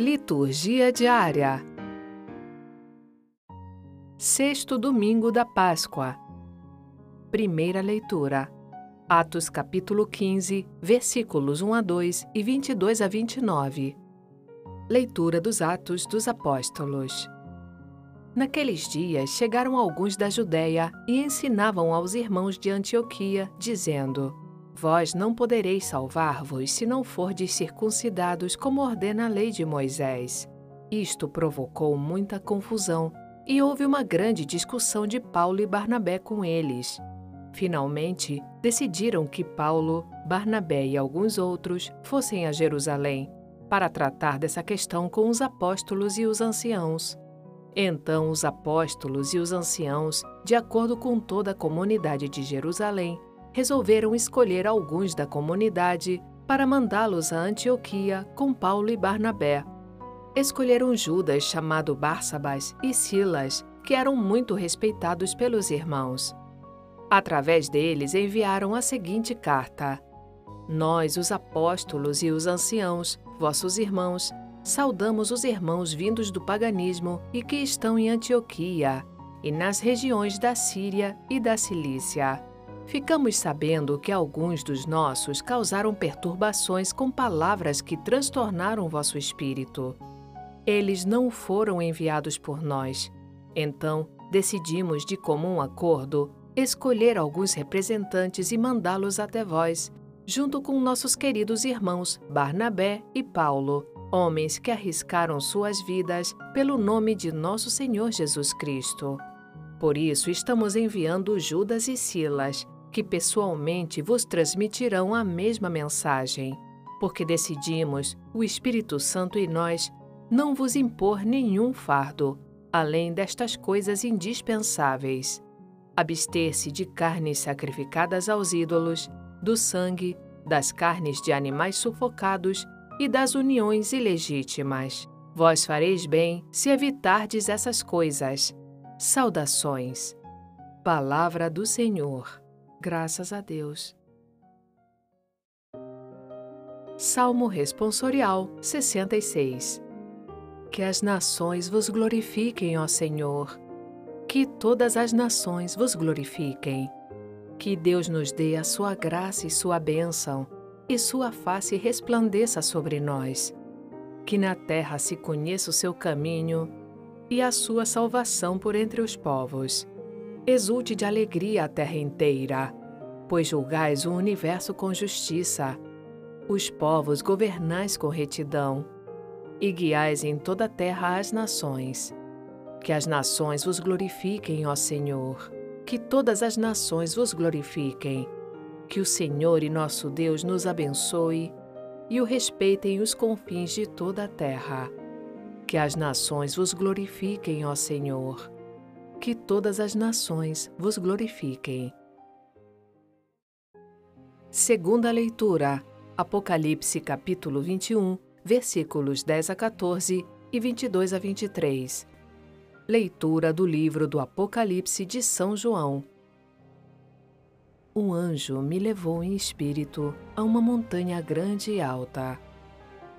Liturgia diária. Sexto domingo da Páscoa. Primeira leitura. Atos capítulo 15, versículos 1 a 2 e 22 a 29. Leitura dos Atos dos Apóstolos. Naqueles dias chegaram alguns da Judéia e ensinavam aos irmãos de Antioquia, dizendo: Vós não podereis salvar-vos se não fordes circuncidados como ordena a lei de Moisés. Isto provocou muita confusão e houve uma grande discussão de Paulo e Barnabé com eles. Finalmente, decidiram que Paulo, Barnabé e alguns outros fossem a Jerusalém para tratar dessa questão com os apóstolos e os anciãos. Então, os apóstolos e os anciãos, de acordo com toda a comunidade de Jerusalém, resolveram escolher alguns da comunidade para mandá-los a Antioquia com Paulo e Barnabé. Escolheram Judas, chamado Barsabas, e Silas, que eram muito respeitados pelos irmãos. Através deles enviaram a seguinte carta: Nós, os apóstolos e os anciãos, vossos irmãos, saudamos os irmãos vindos do paganismo e que estão em Antioquia e nas regiões da Síria e da Cilícia. Ficamos sabendo que alguns dos nossos causaram perturbações com palavras que transtornaram vosso espírito. Eles não foram enviados por nós. Então, decidimos, de comum acordo, escolher alguns representantes e mandá-los até vós, junto com nossos queridos irmãos Barnabé e Paulo, homens que arriscaram suas vidas pelo nome de nosso Senhor Jesus Cristo. Por isso, estamos enviando Judas e Silas que pessoalmente vos transmitirão a mesma mensagem, porque decidimos, o Espírito Santo e nós, não vos impor nenhum fardo, além destas coisas indispensáveis: abster-se de carnes sacrificadas aos ídolos, do sangue, das carnes de animais sufocados e das uniões ilegítimas. Vós fareis bem se evitardes essas coisas. Saudações. Palavra do Senhor. Graças a Deus. Salmo Responsorial 66 Que as nações vos glorifiquem, ó Senhor. Que todas as nações vos glorifiquem. Que Deus nos dê a sua graça e sua bênção, e sua face resplandeça sobre nós. Que na terra se conheça o seu caminho e a sua salvação por entre os povos Exulte de alegria a terra inteira, pois julgais o universo com justiça, os povos governais com retidão, e guiais em toda a terra as nações. Que as nações vos glorifiquem, ó Senhor, que todas as nações vos glorifiquem. Que o Senhor e nosso Deus nos abençoe e o respeitem os confins de toda a terra. Que as nações vos glorifiquem, ó Senhor que todas as nações vos glorifiquem. Segunda leitura, Apocalipse capítulo 21, versículos 10 a 14 e 22 a 23. Leitura do livro do Apocalipse de São João. Um anjo me levou em espírito a uma montanha grande e alta.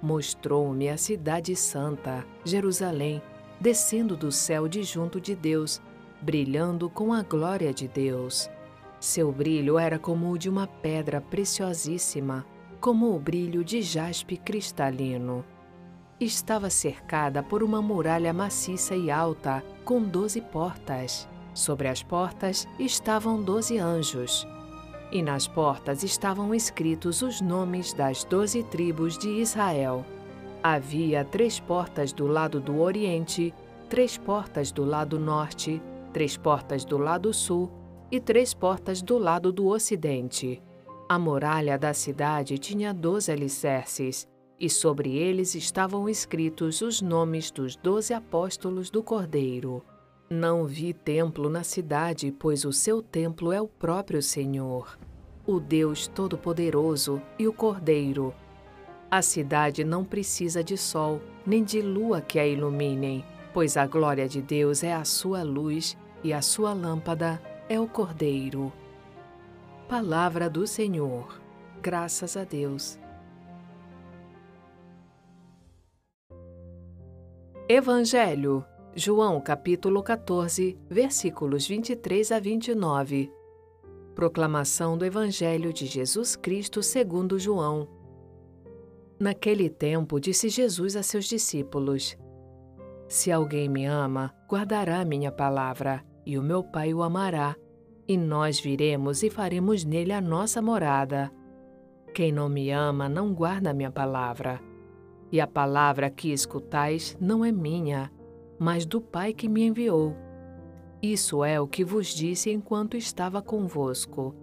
Mostrou-me a cidade santa, Jerusalém, descendo do céu de junto de Deus, brilhando com a glória de Deus. Seu brilho era como o de uma pedra preciosíssima, como o brilho de jaspe cristalino. Estava cercada por uma muralha maciça e alta, com doze portas. Sobre as portas estavam doze anjos. E nas portas estavam escritos os nomes das doze tribos de Israel. Havia três portas do lado do oriente, três portas do lado norte três portas do lado sul e três portas do lado do ocidente. A muralha da cidade tinha doze alicerces, e sobre eles estavam escritos os nomes dos doze apóstolos do Cordeiro. Não vi templo na cidade, pois o seu templo é o próprio Senhor, o Deus Todo-Poderoso e o Cordeiro. A cidade não precisa de sol, nem de lua que a iluminem pois a glória de Deus é a sua luz e a sua lâmpada é o Cordeiro. Palavra do Senhor. Graças a Deus. Evangelho, João capítulo 14, versículos 23 a 29. Proclamação do Evangelho de Jesus Cristo segundo João. Naquele tempo disse Jesus a seus discípulos: Se alguém me ama, guardará minha palavra, e o meu Pai o amará, e nós viremos e faremos nele a nossa morada. Quem não me ama não guarda minha palavra e a palavra que escutais não é minha, mas do Pai que me enviou. Isso é o que vos disse enquanto estava convosco.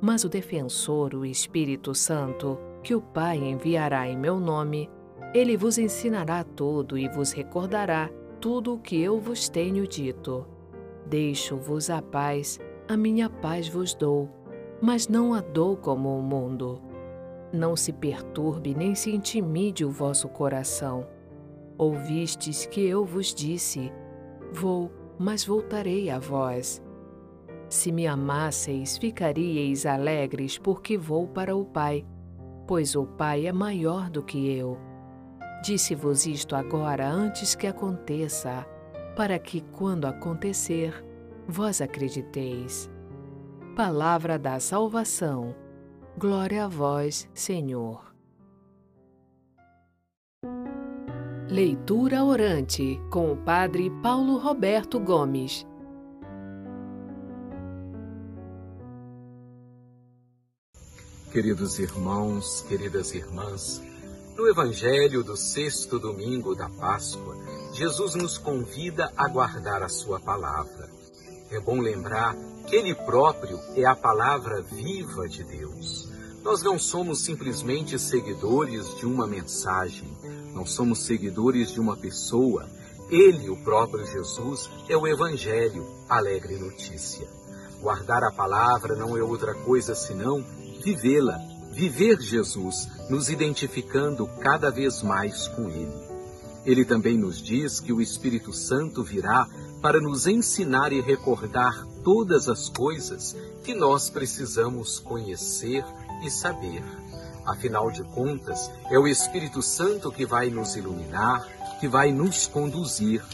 Mas o defensor, o Espírito Santo, que o Pai enviará em meu nome, ele vos ensinará tudo e vos recordará tudo o que eu vos tenho dito. Deixo-vos a paz, a minha paz vos dou, mas não a dou como o mundo. Não se perturbe nem se intimide o vosso coração. Ouvistes que eu vos disse: Vou, mas voltarei a vós. Se me amasseis, ficaríeis alegres, porque vou para o Pai, pois o Pai é maior do que eu. Disse-vos isto agora antes que aconteça, para que, quando acontecer, vós acrediteis. Palavra da salvação. Glória a vós, Senhor. Leitura orante com o Padre Paulo Roberto Gomes. Queridos irmãos, queridas irmãs, no Evangelho do sexto domingo da Páscoa, Jesus nos convida a guardar a Sua palavra. É bom lembrar que Ele próprio é a palavra viva de Deus. Nós não somos simplesmente seguidores de uma mensagem, não somos seguidores de uma pessoa. Ele, o próprio Jesus, é o Evangelho, alegre notícia. Guardar a palavra não é outra coisa senão vivê-la, viver Jesus, nos identificando cada vez mais com Ele. Ele também nos diz que o Espírito Santo virá para nos ensinar e recordar todas as coisas que nós precisamos conhecer e saber. Afinal de contas, é o Espírito Santo que vai nos iluminar, que vai nos conduzir,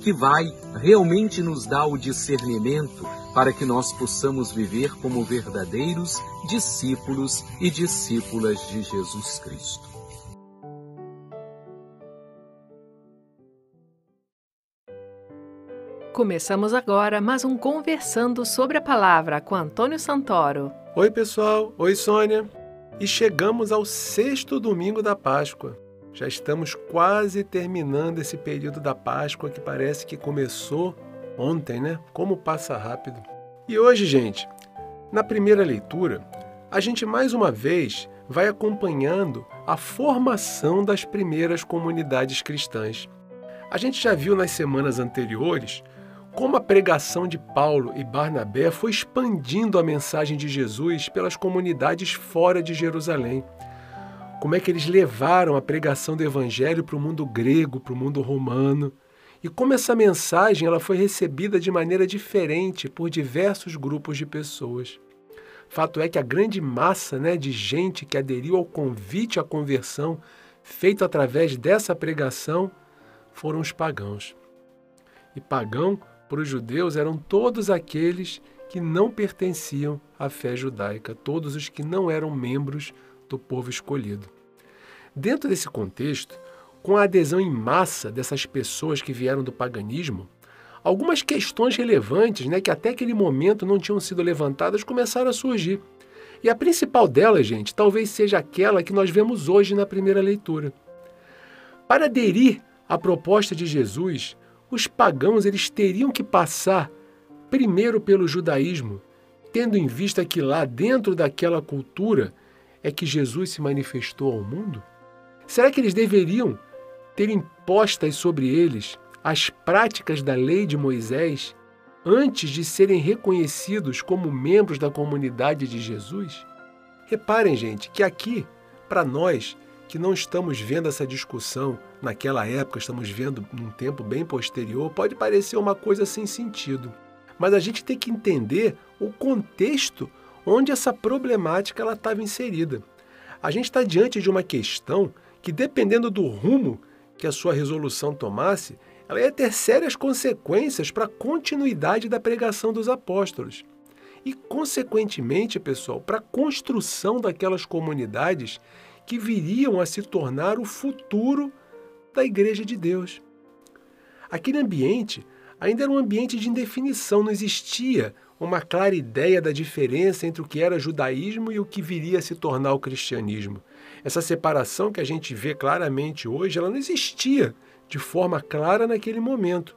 que vai realmente nos dar o discernimento para que nós possamos viver como verdadeiros discípulos e discípulas de Jesus Cristo. Começamos agora mais um Conversando sobre a Palavra com Antônio Santoro. Oi, pessoal. Oi, Sônia. E chegamos ao sexto domingo da Páscoa. Já estamos quase terminando esse período da Páscoa que parece que começou ontem, né? Como passa rápido. E hoje, gente, na primeira leitura, a gente mais uma vez vai acompanhando a formação das primeiras comunidades cristãs. A gente já viu nas semanas anteriores como a pregação de Paulo e Barnabé foi expandindo a mensagem de Jesus pelas comunidades fora de Jerusalém. Como é que eles levaram a pregação do evangelho para o mundo grego, para o mundo romano, e como essa mensagem ela foi recebida de maneira diferente por diversos grupos de pessoas. Fato é que a grande massa né, de gente que aderiu ao convite à conversão feito através dessa pregação foram os pagãos. E pagão para os judeus eram todos aqueles que não pertenciam à fé judaica, todos os que não eram membros do povo escolhido. Dentro desse contexto, com a adesão em massa dessas pessoas que vieram do paganismo, algumas questões relevantes, né, que até aquele momento não tinham sido levantadas, começaram a surgir. E a principal delas, gente, talvez seja aquela que nós vemos hoje na primeira leitura. Para aderir à proposta de Jesus, os pagãos eles teriam que passar primeiro pelo judaísmo, tendo em vista que lá dentro daquela cultura é que Jesus se manifestou ao mundo? Será que eles deveriam ter impostas sobre eles as práticas da lei de Moisés antes de serem reconhecidos como membros da comunidade de Jesus? Reparem, gente, que aqui, para nós, que não estamos vendo essa discussão naquela época, estamos vendo num tempo bem posterior, pode parecer uma coisa sem sentido. Mas a gente tem que entender o contexto onde essa problemática ela estava inserida. A gente está diante de uma questão que, dependendo do rumo que a sua resolução tomasse, ela ia ter sérias consequências para a continuidade da pregação dos apóstolos. E, consequentemente, pessoal, para a construção daquelas comunidades que viriam a se tornar o futuro da Igreja de Deus. Aquele ambiente ainda era um ambiente de indefinição, não existia uma clara ideia da diferença entre o que era judaísmo e o que viria a se tornar o cristianismo. Essa separação que a gente vê claramente hoje, ela não existia de forma clara naquele momento.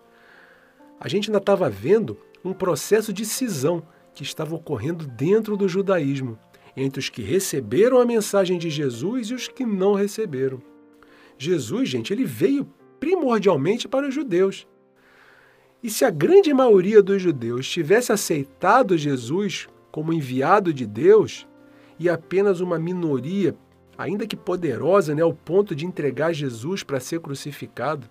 A gente ainda estava vendo um processo de cisão que estava ocorrendo dentro do judaísmo, entre os que receberam a mensagem de Jesus e os que não receberam. Jesus, gente, ele veio primordialmente para os judeus. E se a grande maioria dos judeus tivesse aceitado Jesus como enviado de Deus, e apenas uma minoria, ainda que poderosa, né, ao ponto de entregar Jesus para ser crucificado,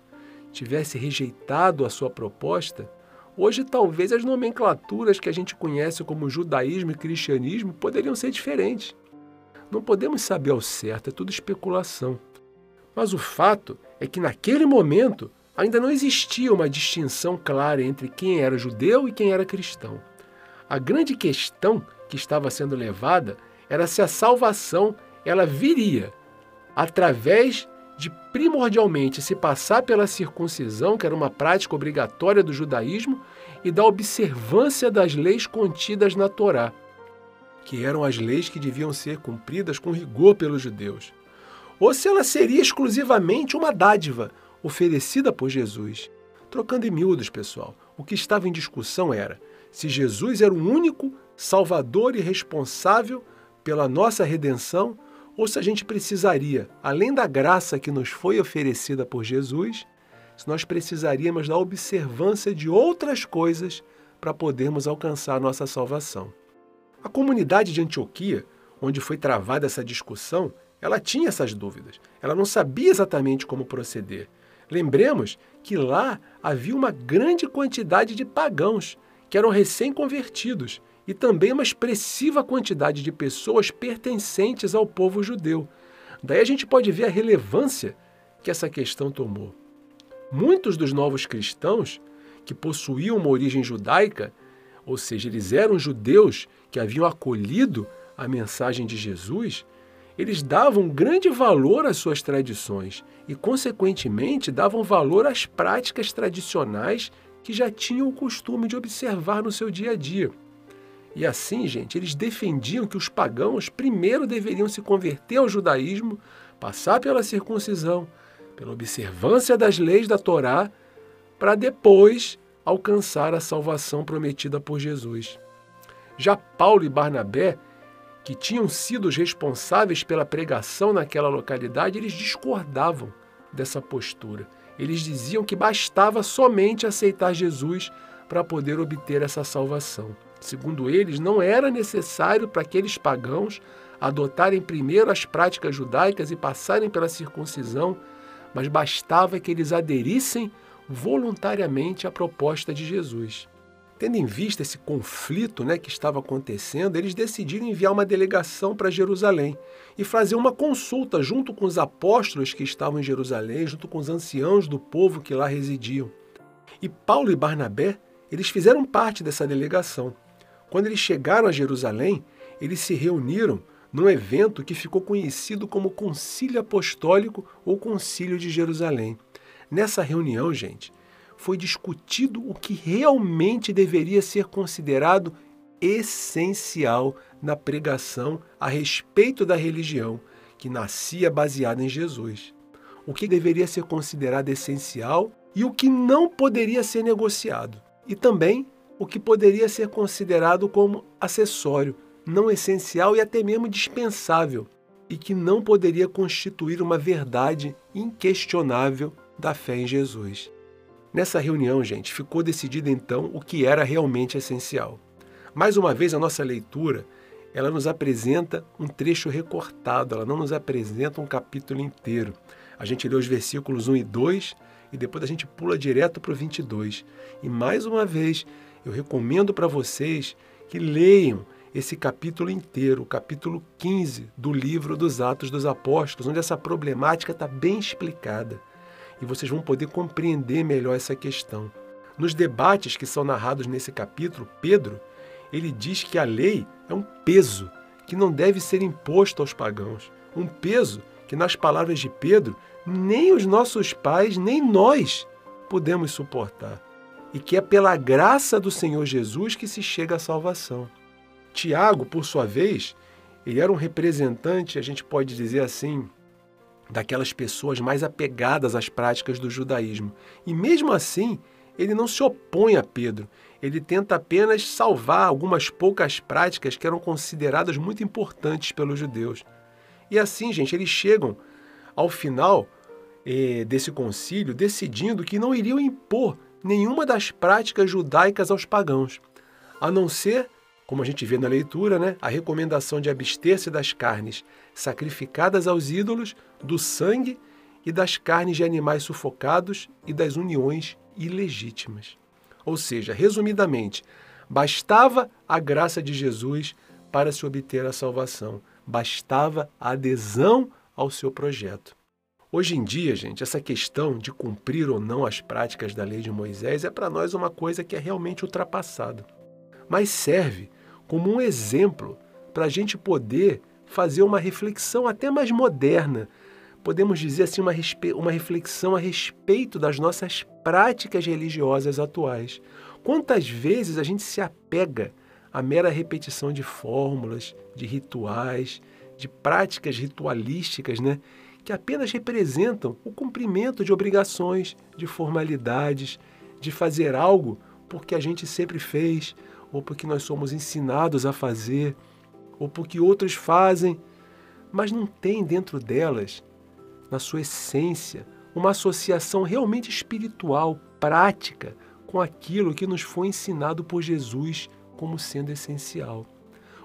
tivesse rejeitado a sua proposta, hoje talvez as nomenclaturas que a gente conhece como judaísmo e cristianismo poderiam ser diferentes. Não podemos saber ao certo, é tudo especulação. Mas o fato é que naquele momento ainda não existia uma distinção clara entre quem era judeu e quem era cristão. A grande questão que estava sendo levada era se a salvação ela viria através de primordialmente se passar pela circuncisão, que era uma prática obrigatória do judaísmo, e da observância das leis contidas na Torá, que eram as leis que deviam ser cumpridas com rigor pelos judeus. Ou se ela seria exclusivamente uma dádiva, oferecida por Jesus. Trocando em miúdos, pessoal, o que estava em discussão era se Jesus era o único salvador e responsável pela nossa redenção ou se a gente precisaria, além da graça que nos foi oferecida por Jesus, se nós precisaríamos da observância de outras coisas para podermos alcançar a nossa salvação. A comunidade de Antioquia, onde foi travada essa discussão, ela tinha essas dúvidas. Ela não sabia exatamente como proceder. Lembremos que lá havia uma grande quantidade de pagãos que eram recém-convertidos e também uma expressiva quantidade de pessoas pertencentes ao povo judeu. Daí a gente pode ver a relevância que essa questão tomou. Muitos dos novos cristãos que possuíam uma origem judaica, ou seja, eles eram judeus que haviam acolhido a mensagem de Jesus, eles davam grande valor às suas tradições e, consequentemente, davam valor às práticas tradicionais que já tinham o costume de observar no seu dia a dia. E assim, gente, eles defendiam que os pagãos primeiro deveriam se converter ao judaísmo, passar pela circuncisão, pela observância das leis da Torá, para depois alcançar a salvação prometida por Jesus. Já Paulo e Barnabé que tinham sido os responsáveis pela pregação naquela localidade, eles discordavam dessa postura. Eles diziam que bastava somente aceitar Jesus para poder obter essa salvação. Segundo eles, não era necessário para aqueles pagãos adotarem primeiro as práticas judaicas e passarem pela circuncisão, mas bastava que eles aderissem voluntariamente à proposta de Jesus. Tendo em vista esse conflito né, que estava acontecendo, eles decidiram enviar uma delegação para Jerusalém e fazer uma consulta junto com os apóstolos que estavam em Jerusalém, junto com os anciãos do povo que lá residiam. E Paulo e Barnabé, eles fizeram parte dessa delegação. Quando eles chegaram a Jerusalém, eles se reuniram num evento que ficou conhecido como Concílio Apostólico ou Concílio de Jerusalém. Nessa reunião, gente, foi discutido o que realmente deveria ser considerado essencial na pregação a respeito da religião que nascia baseada em Jesus. O que deveria ser considerado essencial e o que não poderia ser negociado. E também o que poderia ser considerado como acessório, não essencial e até mesmo dispensável, e que não poderia constituir uma verdade inquestionável da fé em Jesus. Nessa reunião, gente, ficou decidido então o que era realmente essencial. Mais uma vez, a nossa leitura ela nos apresenta um trecho recortado, ela não nos apresenta um capítulo inteiro. A gente lê os versículos 1 e 2 e depois a gente pula direto para o 22. E mais uma vez, eu recomendo para vocês que leiam esse capítulo inteiro, o capítulo 15 do livro dos Atos dos Apóstolos, onde essa problemática está bem explicada. E vocês vão poder compreender melhor essa questão. Nos debates que são narrados nesse capítulo, Pedro, ele diz que a lei é um peso que não deve ser imposto aos pagãos. Um peso que, nas palavras de Pedro, nem os nossos pais, nem nós podemos suportar. E que é pela graça do Senhor Jesus que se chega à salvação. Tiago, por sua vez, ele era um representante, a gente pode dizer assim, daquelas pessoas mais apegadas às práticas do judaísmo. E mesmo assim, ele não se opõe a Pedro. Ele tenta apenas salvar algumas poucas práticas que eram consideradas muito importantes pelos judeus. E assim, gente, eles chegam ao final eh, desse concílio decidindo que não iriam impor nenhuma das práticas judaicas aos pagãos, a não ser, como a gente vê na leitura, né, a recomendação de abster-se das carnes sacrificadas aos ídolos, do sangue e das carnes de animais sufocados e das uniões ilegítimas. Ou seja, resumidamente, bastava a graça de Jesus para se obter a salvação bastava a adesão ao seu projeto. Hoje em dia, gente, essa questão de cumprir ou não as práticas da lei de Moisés é para nós uma coisa que é realmente ultrapassada. Mas serve como um exemplo para a gente poder fazer uma reflexão até mais moderna, podemos dizer assim, uma, uma reflexão a respeito das nossas práticas religiosas atuais. Quantas vezes a gente se apega a mera repetição de fórmulas, de rituais, de práticas ritualísticas, né, que apenas representam o cumprimento de obrigações, de formalidades, de fazer algo porque a gente sempre fez, ou porque nós somos ensinados a fazer, ou porque outros fazem, mas não tem dentro delas, na sua essência, uma associação realmente espiritual, prática, com aquilo que nos foi ensinado por Jesus como sendo essencial.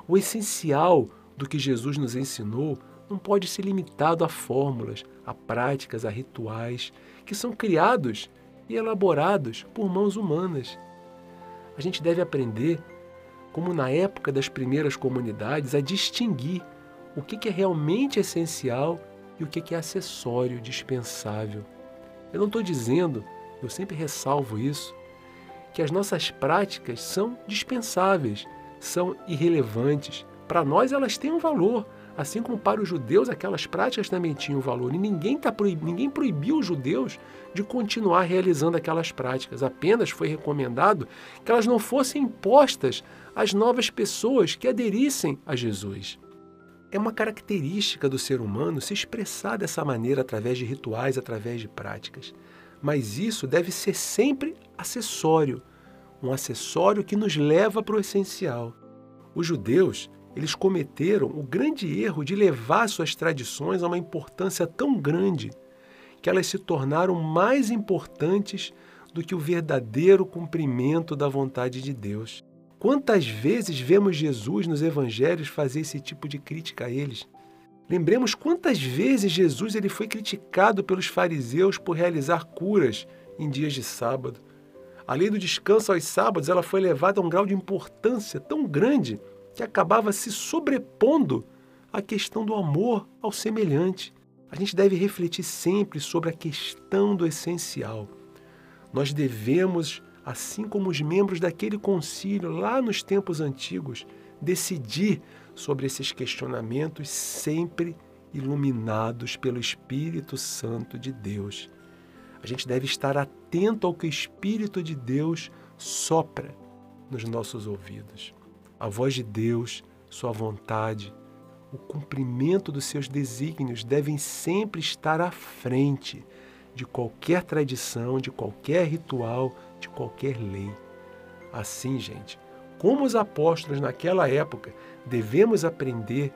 O essencial do que Jesus nos ensinou não pode ser limitado a fórmulas, a práticas, a rituais que são criados e elaborados por mãos humanas. A gente deve aprender, como na época das primeiras comunidades, a distinguir o que é realmente essencial e o que é acessório, dispensável. Eu não estou dizendo, eu sempre ressalvo isso, que as nossas práticas são dispensáveis, são irrelevantes. Para nós elas têm um valor, assim como para os judeus aquelas práticas também tinham valor. E ninguém, tá proib... ninguém proibiu os judeus de continuar realizando aquelas práticas. Apenas foi recomendado que elas não fossem impostas às novas pessoas que aderissem a Jesus. É uma característica do ser humano se expressar dessa maneira através de rituais, através de práticas mas isso deve ser sempre acessório, um acessório que nos leva para o essencial. Os judeus, eles cometeram o grande erro de levar suas tradições a uma importância tão grande que elas se tornaram mais importantes do que o verdadeiro cumprimento da vontade de Deus. Quantas vezes vemos Jesus nos evangelhos fazer esse tipo de crítica a eles? Lembremos quantas vezes Jesus ele foi criticado pelos fariseus por realizar curas em dias de sábado. A lei do descanso aos sábados ela foi levada a um grau de importância tão grande que acabava se sobrepondo à questão do amor ao semelhante. A gente deve refletir sempre sobre a questão do essencial. Nós devemos, assim como os membros daquele concílio lá nos tempos antigos, decidir sobre esses questionamentos sempre iluminados pelo Espírito Santo de Deus. A gente deve estar atento ao que o Espírito de Deus sopra nos nossos ouvidos. A voz de Deus, Sua vontade, o cumprimento dos seus desígnios devem sempre estar à frente de qualquer tradição, de qualquer ritual, de qualquer lei. Assim, gente, como os apóstolos naquela época, devemos aprender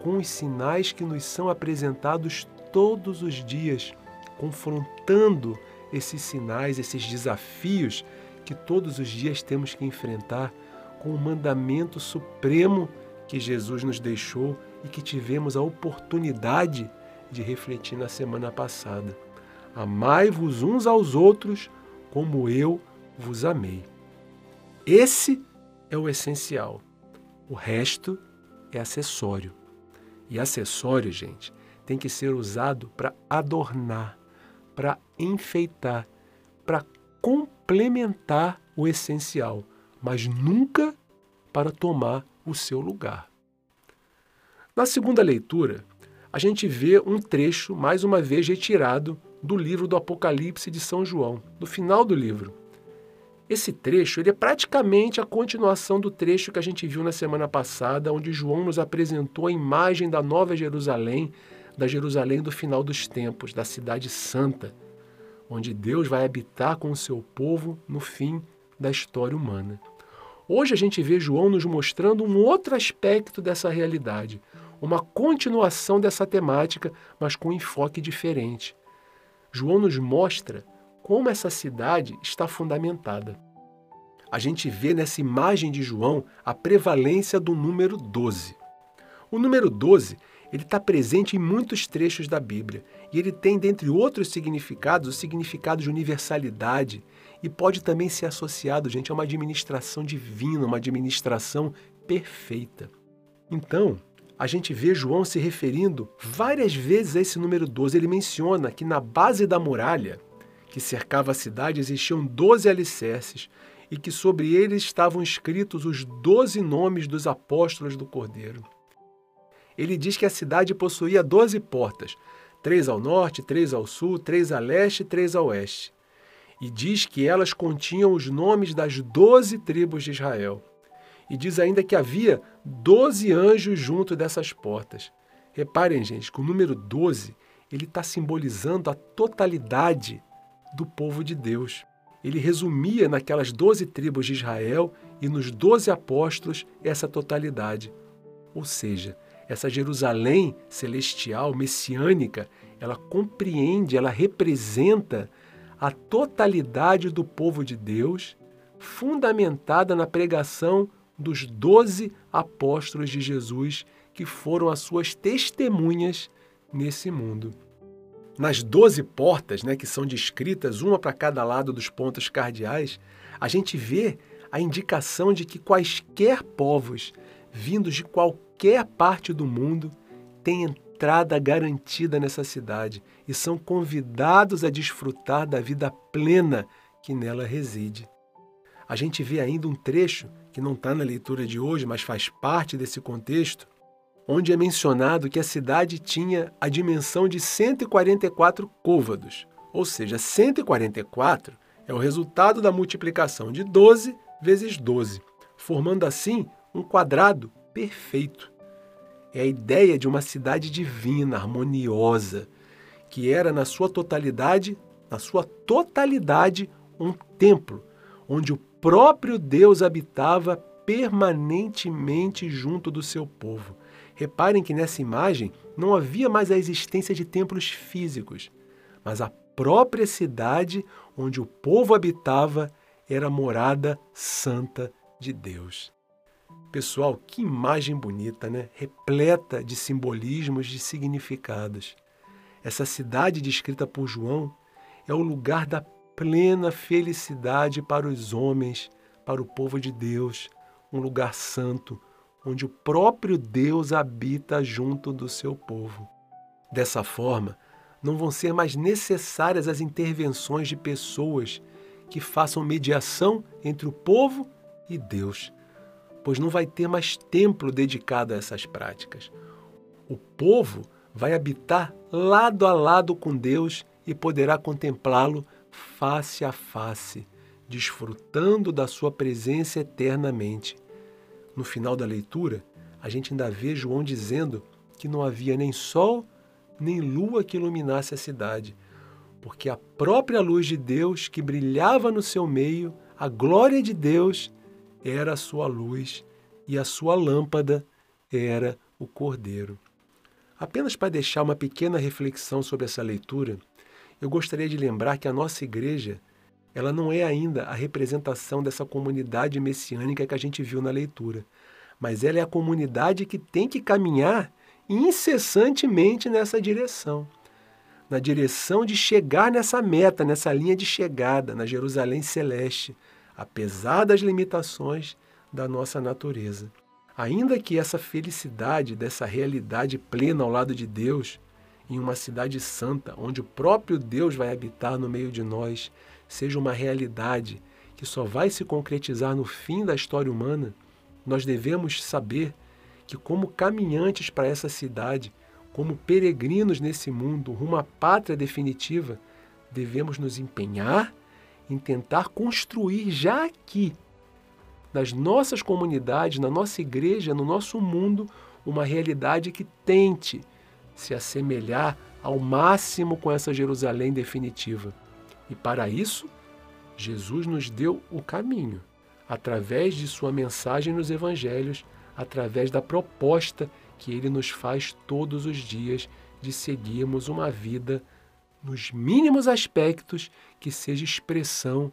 com os sinais que nos são apresentados todos os dias, confrontando esses sinais, esses desafios que todos os dias temos que enfrentar com o mandamento supremo que Jesus nos deixou e que tivemos a oportunidade de refletir na semana passada. Amai-vos uns aos outros como eu vos amei. Esse é o essencial. O resto é acessório. E acessório, gente, tem que ser usado para adornar, para enfeitar, para complementar o essencial, mas nunca para tomar o seu lugar. Na segunda leitura, a gente vê um trecho, mais uma vez, retirado do livro do Apocalipse de São João, do final do livro. Esse trecho ele é praticamente a continuação do trecho que a gente viu na semana passada, onde João nos apresentou a imagem da Nova Jerusalém, da Jerusalém do final dos tempos, da Cidade Santa, onde Deus vai habitar com o seu povo no fim da história humana. Hoje a gente vê João nos mostrando um outro aspecto dessa realidade, uma continuação dessa temática, mas com um enfoque diferente. João nos mostra como essa cidade está fundamentada. A gente vê nessa imagem de João a prevalência do número 12. O número 12 ele está presente em muitos trechos da Bíblia e ele tem, dentre outros significados, o significado de universalidade e pode também ser associado, gente, a uma administração divina, uma administração perfeita. Então, a gente vê João se referindo várias vezes a esse número 12. Ele menciona que na base da muralha que cercava a cidade existiam 12 alicerces e que sobre eles estavam escritos os doze nomes dos apóstolos do Cordeiro. Ele diz que a cidade possuía doze portas, três ao norte, três ao sul, três a leste e três a oeste. E diz que elas continham os nomes das doze tribos de Israel. E diz ainda que havia doze anjos junto dessas portas. Reparem, gente, que o número 12 ele está simbolizando a totalidade do povo de Deus. Ele resumia naquelas doze tribos de Israel e nos doze apóstolos essa totalidade. Ou seja, essa Jerusalém celestial, messiânica, ela compreende, ela representa a totalidade do povo de Deus, fundamentada na pregação dos doze apóstolos de Jesus, que foram as suas testemunhas nesse mundo. Nas doze portas, né, que são descritas, uma para cada lado dos pontos cardeais, a gente vê a indicação de que quaisquer povos vindos de qualquer parte do mundo têm entrada garantida nessa cidade e são convidados a desfrutar da vida plena que nela reside. A gente vê ainda um trecho que não está na leitura de hoje, mas faz parte desse contexto, onde é mencionado que a cidade tinha a dimensão de 144 côvados, ou seja, 144 é o resultado da multiplicação de 12 vezes 12, formando assim um quadrado perfeito. É a ideia de uma cidade divina, harmoniosa, que era na sua totalidade, na sua totalidade, um templo, onde o próprio Deus habitava permanentemente junto do seu povo. Reparem que nessa imagem não havia mais a existência de templos físicos, mas a própria cidade onde o povo habitava era a morada santa de Deus. Pessoal, que imagem bonita, né? Repleta de simbolismos, de significados. Essa cidade descrita por João é o lugar da plena felicidade para os homens, para o povo de Deus, um lugar santo, onde o próprio Deus habita junto do seu povo. Dessa forma, não vão ser mais necessárias as intervenções de pessoas que façam mediação entre o povo e Deus, pois não vai ter mais templo dedicado a essas práticas. O povo vai habitar lado a lado com Deus e poderá contemplá-lo face a face, desfrutando da sua presença eternamente. No final da leitura, a gente ainda vê João dizendo que não havia nem sol nem lua que iluminasse a cidade, porque a própria luz de Deus que brilhava no seu meio, a glória de Deus, era a sua luz e a sua lâmpada era o Cordeiro. Apenas para deixar uma pequena reflexão sobre essa leitura, eu gostaria de lembrar que a nossa igreja ela não é ainda a representação dessa comunidade messiânica que a gente viu na leitura, mas ela é a comunidade que tem que caminhar incessantemente nessa direção na direção de chegar nessa meta, nessa linha de chegada, na Jerusalém celeste, apesar das limitações da nossa natureza. Ainda que essa felicidade, dessa realidade plena ao lado de Deus, em uma cidade santa, onde o próprio Deus vai habitar no meio de nós, seja uma realidade que só vai se concretizar no fim da história humana, nós devemos saber que, como caminhantes para essa cidade, como peregrinos nesse mundo, rumo à pátria definitiva, devemos nos empenhar em tentar construir já aqui, nas nossas comunidades, na nossa igreja, no nosso mundo, uma realidade que tente se assemelhar ao máximo com essa Jerusalém definitiva. E para isso, Jesus nos deu o caminho, através de sua mensagem nos evangelhos, através da proposta que ele nos faz todos os dias de seguirmos uma vida nos mínimos aspectos que seja expressão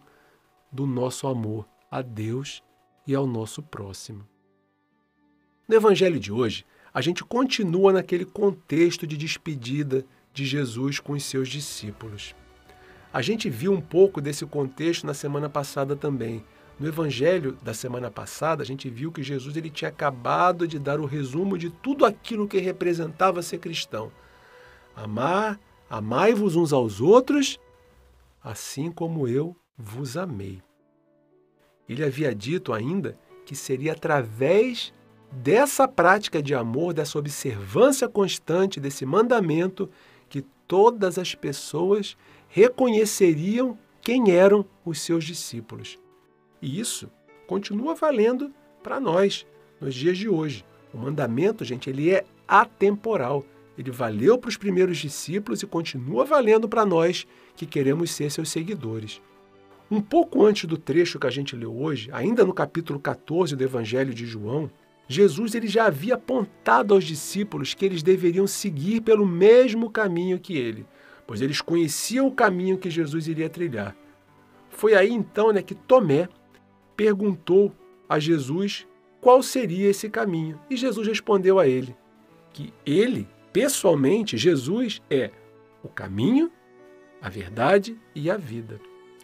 do nosso amor a Deus e ao nosso próximo. No evangelho de hoje, a gente continua naquele contexto de despedida de Jesus com os seus discípulos. A gente viu um pouco desse contexto na semana passada também. No evangelho da semana passada, a gente viu que Jesus ele tinha acabado de dar o resumo de tudo aquilo que representava ser cristão. Amar, amai-vos uns aos outros, assim como eu vos amei. Ele havia dito ainda que seria através dessa prática de amor, dessa observância constante desse mandamento, que todas as pessoas reconheceriam quem eram os seus discípulos. E isso continua valendo para nós nos dias de hoje. O mandamento, gente, ele é atemporal. Ele valeu para os primeiros discípulos e continua valendo para nós que queremos ser seus seguidores. Um pouco antes do trecho que a gente leu hoje, ainda no capítulo 14 do Evangelho de João, Jesus ele já havia apontado aos discípulos que eles deveriam seguir pelo mesmo caminho que ele pois eles conheciam o caminho que Jesus iria trilhar. Foi aí então né, que Tomé perguntou a Jesus qual seria esse caminho. E Jesus respondeu a ele que ele, pessoalmente, Jesus é o caminho, a verdade e a vida.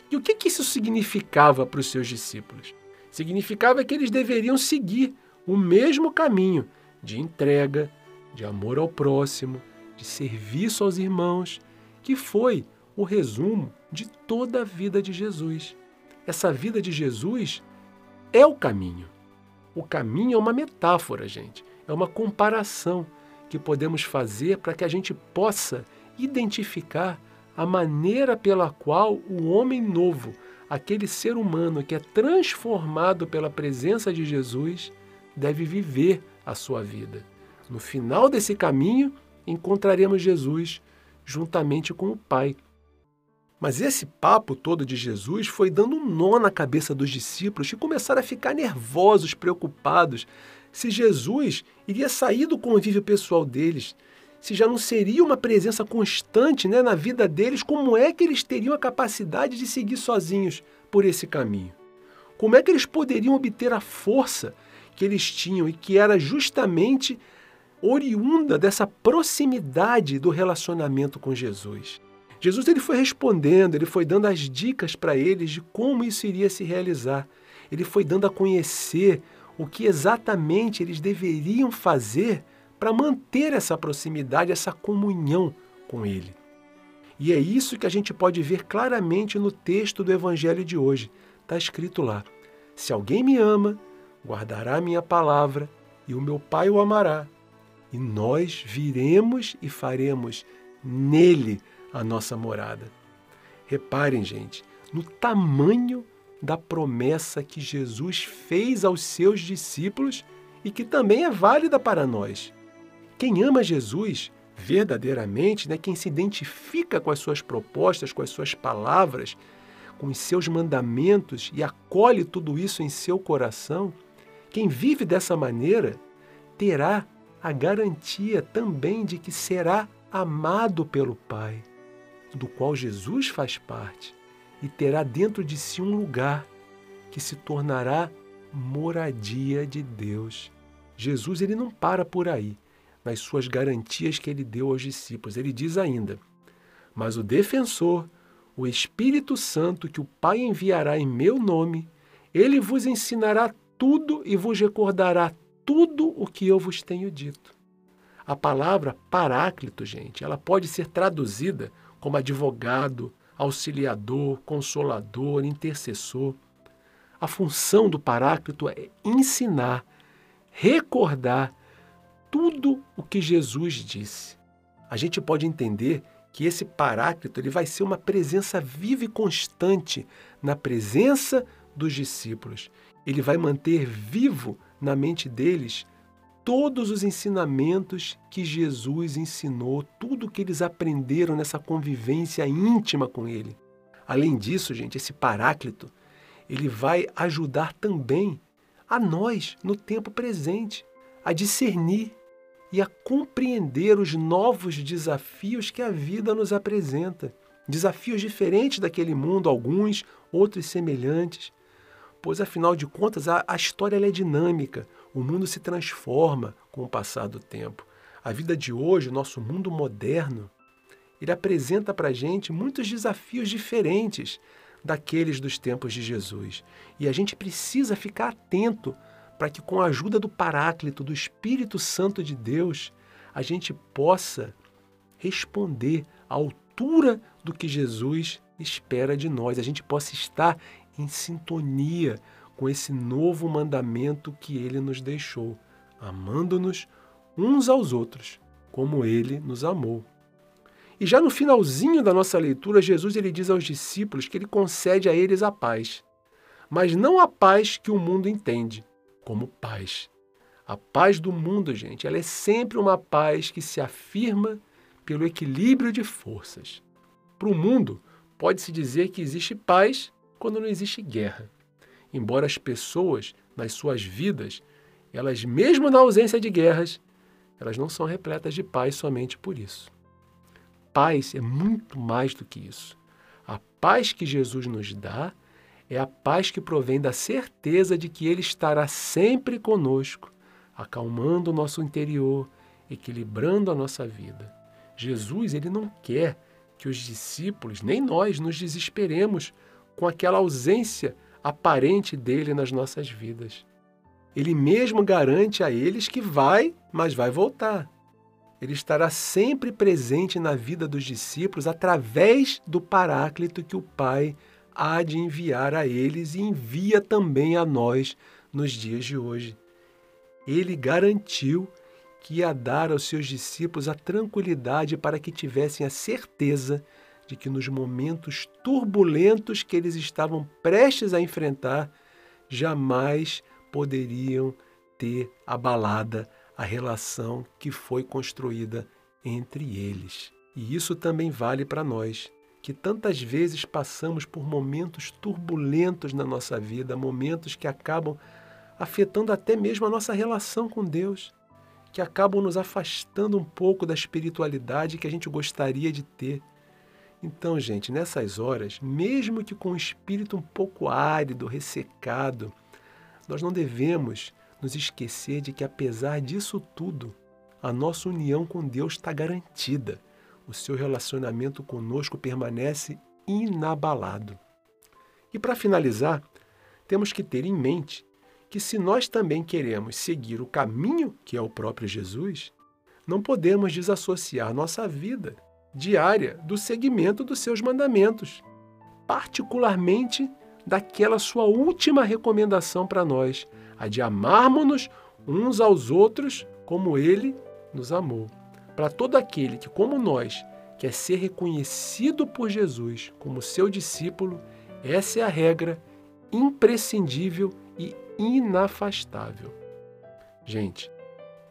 E o que, que isso significava para os seus discípulos? Significava que eles deveriam seguir o mesmo caminho de entrega, de amor ao próximo, de serviço aos irmãos, que foi o resumo de toda a vida de Jesus. Essa vida de Jesus é o caminho. O caminho é uma metáfora, gente, é uma comparação que podemos fazer para que a gente possa identificar a maneira pela qual o homem novo, aquele ser humano que é transformado pela presença de Jesus, deve viver a sua vida. No final desse caminho, encontraremos Jesus juntamente com o Pai. Mas esse papo todo de Jesus foi dando um nó na cabeça dos discípulos que começaram a ficar nervosos, preocupados, se Jesus iria sair do convívio pessoal deles, se já não seria uma presença constante né, na vida deles, como é que eles teriam a capacidade de seguir sozinhos por esse caminho? Como é que eles poderiam obter a força que eles tinham e que era justamente oriunda dessa proximidade do relacionamento com Jesus. Jesus ele foi respondendo, ele foi dando as dicas para eles de como isso iria se realizar. Ele foi dando a conhecer o que exatamente eles deveriam fazer para manter essa proximidade, essa comunhão com ele. E é isso que a gente pode ver claramente no texto do evangelho de hoje. Está escrito lá: Se alguém me ama, guardará minha palavra, e o meu Pai o amará, e nós viremos e faremos nele a nossa morada. Reparem, gente, no tamanho da promessa que Jesus fez aos seus discípulos e que também é válida para nós. Quem ama Jesus verdadeiramente, né, quem se identifica com as suas propostas, com as suas palavras, com os seus mandamentos e acolhe tudo isso em seu coração, quem vive dessa maneira terá a garantia também de que será amado pelo Pai, do qual Jesus faz parte, e terá dentro de si um lugar que se tornará moradia de Deus. Jesus ele não para por aí nas suas garantias que ele deu aos discípulos. Ele diz ainda: Mas o defensor, o Espírito Santo que o Pai enviará em meu nome, ele vos ensinará tudo e vos recordará tudo o que eu vos tenho dito. A palavra paráclito, gente, ela pode ser traduzida como advogado, auxiliador, consolador, intercessor. A função do paráclito é ensinar, recordar tudo o que Jesus disse. A gente pode entender que esse paráclito ele vai ser uma presença viva e constante na presença dos discípulos. Ele vai manter vivo na mente deles todos os ensinamentos que Jesus ensinou, tudo que eles aprenderam nessa convivência íntima com ele. Além disso, gente, esse paráclito, ele vai ajudar também a nós no tempo presente a discernir e a compreender os novos desafios que a vida nos apresenta. Desafios diferentes daquele mundo, alguns, outros semelhantes. Pois, afinal de contas, a, a história é dinâmica. O mundo se transforma com o passar do tempo. A vida de hoje, o nosso mundo moderno, ele apresenta para a gente muitos desafios diferentes daqueles dos tempos de Jesus. E a gente precisa ficar atento para que, com a ajuda do Paráclito, do Espírito Santo de Deus, a gente possa responder à altura do que Jesus espera de nós, a gente possa estar em sintonia com esse novo mandamento que ele nos deixou, amando-nos uns aos outros, como ele nos amou. E já no finalzinho da nossa leitura, Jesus ele diz aos discípulos que ele concede a eles a paz, mas não a paz que o mundo entende, como paz. A paz do mundo, gente, ela é sempre uma paz que se afirma pelo equilíbrio de forças. Para o mundo, pode-se dizer que existe paz quando não existe guerra. Embora as pessoas, nas suas vidas, elas, mesmo na ausência de guerras, elas não são repletas de paz somente por isso. Paz é muito mais do que isso. A paz que Jesus nos dá é a paz que provém da certeza de que Ele estará sempre conosco, acalmando o nosso interior, equilibrando a nossa vida. Jesus, ele não quer que os discípulos, nem nós, nos desesperemos com aquela ausência aparente dele nas nossas vidas. Ele mesmo garante a eles que vai, mas vai voltar. Ele estará sempre presente na vida dos discípulos através do Paráclito que o Pai há de enviar a eles e envia também a nós nos dias de hoje. Ele garantiu que ia dar aos seus discípulos a tranquilidade para que tivessem a certeza de que nos momentos turbulentos que eles estavam prestes a enfrentar, jamais poderiam ter abalada a relação que foi construída entre eles. E isso também vale para nós que tantas vezes passamos por momentos turbulentos na nossa vida, momentos que acabam afetando até mesmo a nossa relação com Deus, que acabam nos afastando um pouco da espiritualidade que a gente gostaria de ter. Então, gente, nessas horas, mesmo que com o espírito um pouco árido, ressecado, nós não devemos nos esquecer de que, apesar disso tudo, a nossa união com Deus está garantida o seu relacionamento conosco permanece inabalado. E para finalizar, temos que ter em mente que se nós também queremos seguir o caminho que é o próprio Jesus, não podemos desassociar nossa vida diária do seguimento dos seus mandamentos, particularmente daquela sua última recomendação para nós, a de amarmos-nos uns aos outros como ele nos amou para todo aquele que, como nós, quer ser reconhecido por Jesus como seu discípulo, essa é a regra imprescindível e inafastável. Gente,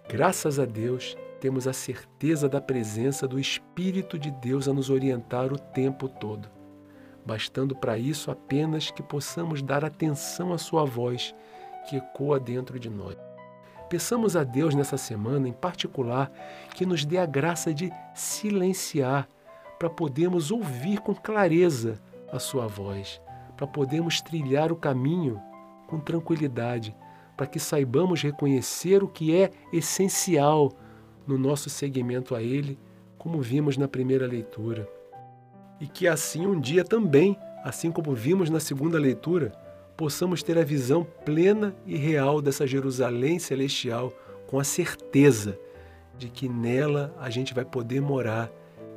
graças a Deus, temos a certeza da presença do Espírito de Deus a nos orientar o tempo todo, bastando para isso apenas que possamos dar atenção à Sua voz que ecoa dentro de nós. Peçamos a Deus nessa semana, em particular, que nos dê a graça de silenciar, para podermos ouvir com clareza a Sua voz, para podermos trilhar o caminho com tranquilidade, para que saibamos reconhecer o que é essencial no nosso seguimento a Ele, como vimos na primeira leitura. E que assim um dia também, assim como vimos na segunda leitura, possamos ter a visão plena e real dessa Jerusalém celestial, com a certeza de que nela a gente vai poder morar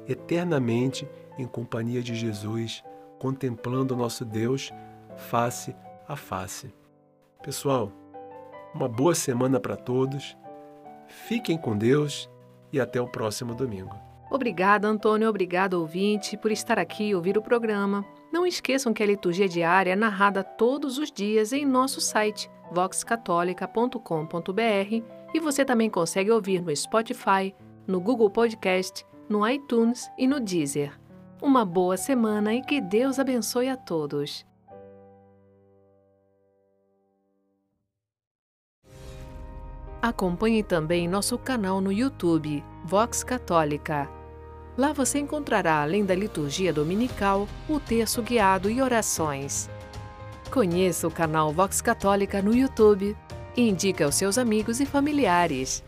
eternamente em companhia de Jesus, contemplando o nosso Deus face a face. Pessoal, uma boa semana para todos. Fiquem com Deus e até o próximo domingo. Obrigada, Antônio. Obrigado, ouvinte, por estar aqui e ouvir o programa. Não esqueçam que a liturgia diária é narrada todos os dias em nosso site voxcatólica.com.br e você também consegue ouvir no Spotify, no Google Podcast, no iTunes e no Deezer. Uma boa semana e que Deus abençoe a todos. Acompanhe também nosso canal no YouTube, Vox Católica. Lá você encontrará, além da liturgia dominical, o terço guiado e orações. Conheça o canal Vox Católica no YouTube e indique aos seus amigos e familiares.